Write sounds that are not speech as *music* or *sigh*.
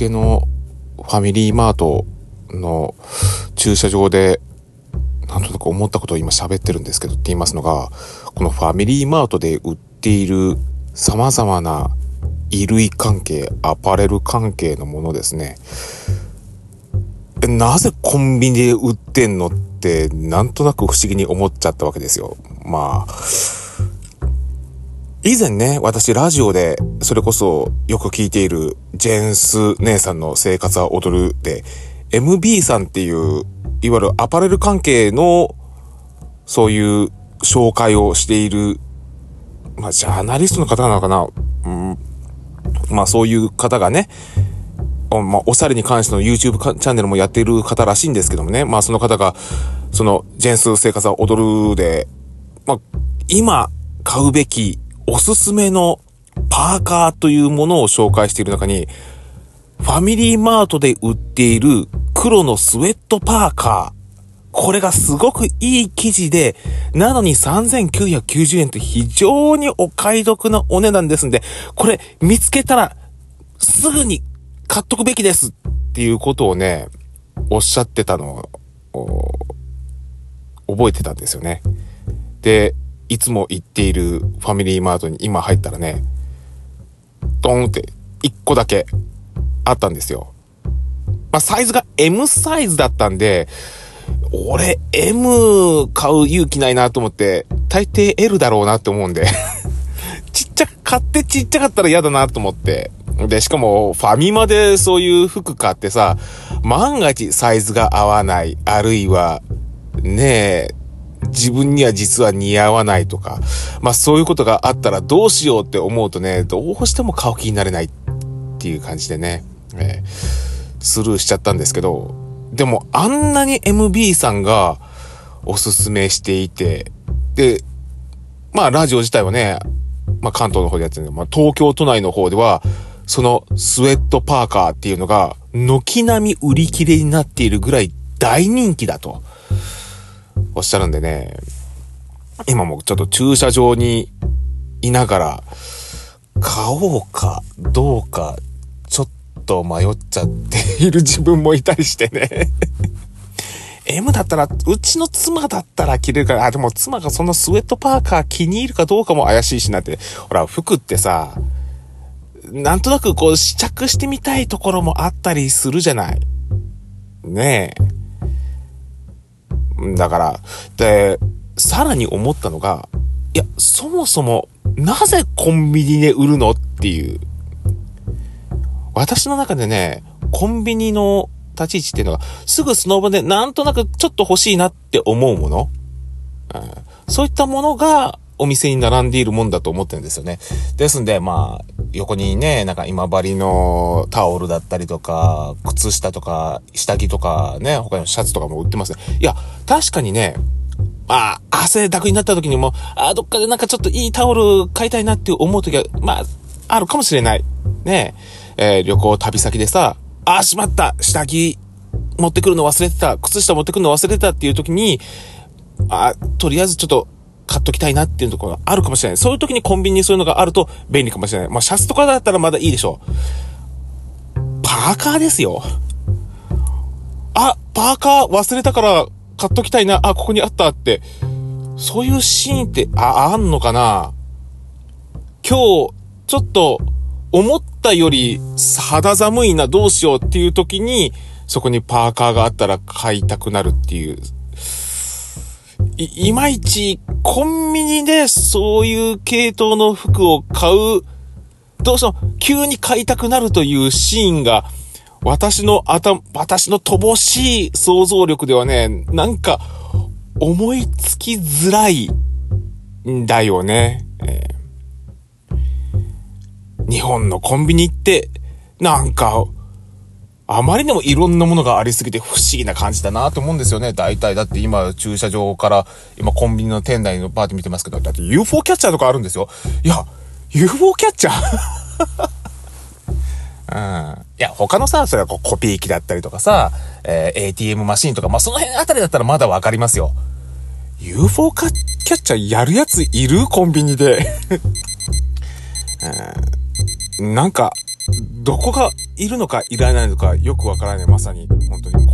けのファミリーマートの駐車場で、なんとなく思ったことを今喋ってるんですけどって言いますのが、このファミリーマートで売っている様々な衣類関係、アパレル関係のものですね。なぜコンビニで売ってんのって、なんとなく不思議に思っちゃったわけですよ。まあ、以前ね、私ラジオで、それこそよく聞いているジェンス姉さんの生活は踊るで、MB さんっていう、いわゆるアパレル関係の、そういう紹介をしている、まあ、ジャーナリストの方なのかな、うん、まあ、そういう方がね、まあ、おしゃれに関しての YouTube チャンネルもやっている方らしいんですけどもね、まあ、その方が、その、ジェンス生活は踊るで、まあ、今買うべきおすすめのパーカーというものを紹介している中に、ファミリーマートで売っている黒のスウェットパーカー。これがすごくいい生地で、なのに3990円と非常にお買い得なお値段ですんで、これ見つけたらすぐに買っとくべきですっていうことをね、おっしゃってたのを覚えてたんですよね。で、いつも行っているファミリーマートに今入ったらね、ドーンって1個だけあったんですよ。まあ、サイズが M サイズだったんで、俺 M 買う勇気ないなと思って、大抵 L だろうなって思うんで *laughs* ちっちゃ、買ってちっちゃかったら嫌だなと思って。で、しかも、ファミマでそういう服買ってさ、万が一サイズが合わない、あるいは、ねえ、自分には実は似合わないとか、まあそういうことがあったらどうしようって思うとね、どうしても買う気になれないっていう感じでね、えー、スルーしちゃったんですけど、でもあんなに MB さんがおすすめしていて、で、まあラジオ自体はね、まあ関東の方でやってるんで、まあ東京都内の方では、そのスウェットパーカーっていうのが、軒並み売り切れになっているぐらい大人気だと。おっしゃるんでね、今もちょっと駐車場にいながら、買おうかどうか、ちょっと迷っちゃっている自分もいたりしてね *laughs* M だったら、うちの妻だったら着れるから、あ、でも妻がそのスウェットパーカー気に入るかどうかも怪しいしなって。ほら、服ってさ、なんとなくこう試着してみたいところもあったりするじゃない。ねえ。だから、で、さらに思ったのが、いや、そもそも、なぜコンビニで売るのっていう。私の中でね、コンビニの立ち位置っていうのが、すぐその場でなんとなくちょっと欲しいなって思うもの、うん、そういったものがお店に並んでいるもんだと思ってるんですよね。ですんで、まあ、横にね、なんか今治のタオルだったりとか、靴下とか、下着とかね、他のシャツとかも売ってますね。いや、確かにね、まあ、汗だくになった時にも、あ、どっかでなんかちょっといいタオル買いたいなって思う時は、まあ、あるかもしれない。ねえ、ー、旅行旅先でさ、あ、しまった下着持ってくるの忘れてた靴下持ってくるの忘れてたっていう時に、あ、とりあえずちょっと買っときたいなっていうところがあるかもしれない。そういう時にコンビニにそういうのがあると便利かもしれない。まあ、シャツとかだったらまだいいでしょう。パーカーですよ。あ、パーカー忘れたから買っときたいな。あ、ここにあったって。そういうシーンって、あ、あんのかな今日、ちょっと、思ったより肌寒いな、どうしようっていう時に、そこにパーカーがあったら買いたくなるっていう、い、いまいち、コンビニでそういう系統の服を買う、どうしても急に買いたくなるというシーンが、私の頭、私の乏しい想像力ではね、なんか、思いつきづらいんだよね。えー、日本のコンビニって、なんか、あまりにもいろんなものがありすぎて不思議な感じだなと思うんですよね。大体、だって今駐車場から今コンビニの店内のパーティー見てますけど、だって UFO キャッチャーとかあるんですよ。いや、UFO キャッチャー？*laughs* うん。いや、他のさ、それはこうコピー機だったりとかさ、えー、ATM マシンとか、まあ、その辺あたりだったらまだわかりますよ。UFO キャッチャーやるやついる？コンビニで *laughs* うん。なんか、どこがいるのかいらないのかよくわからない。まさに、本当に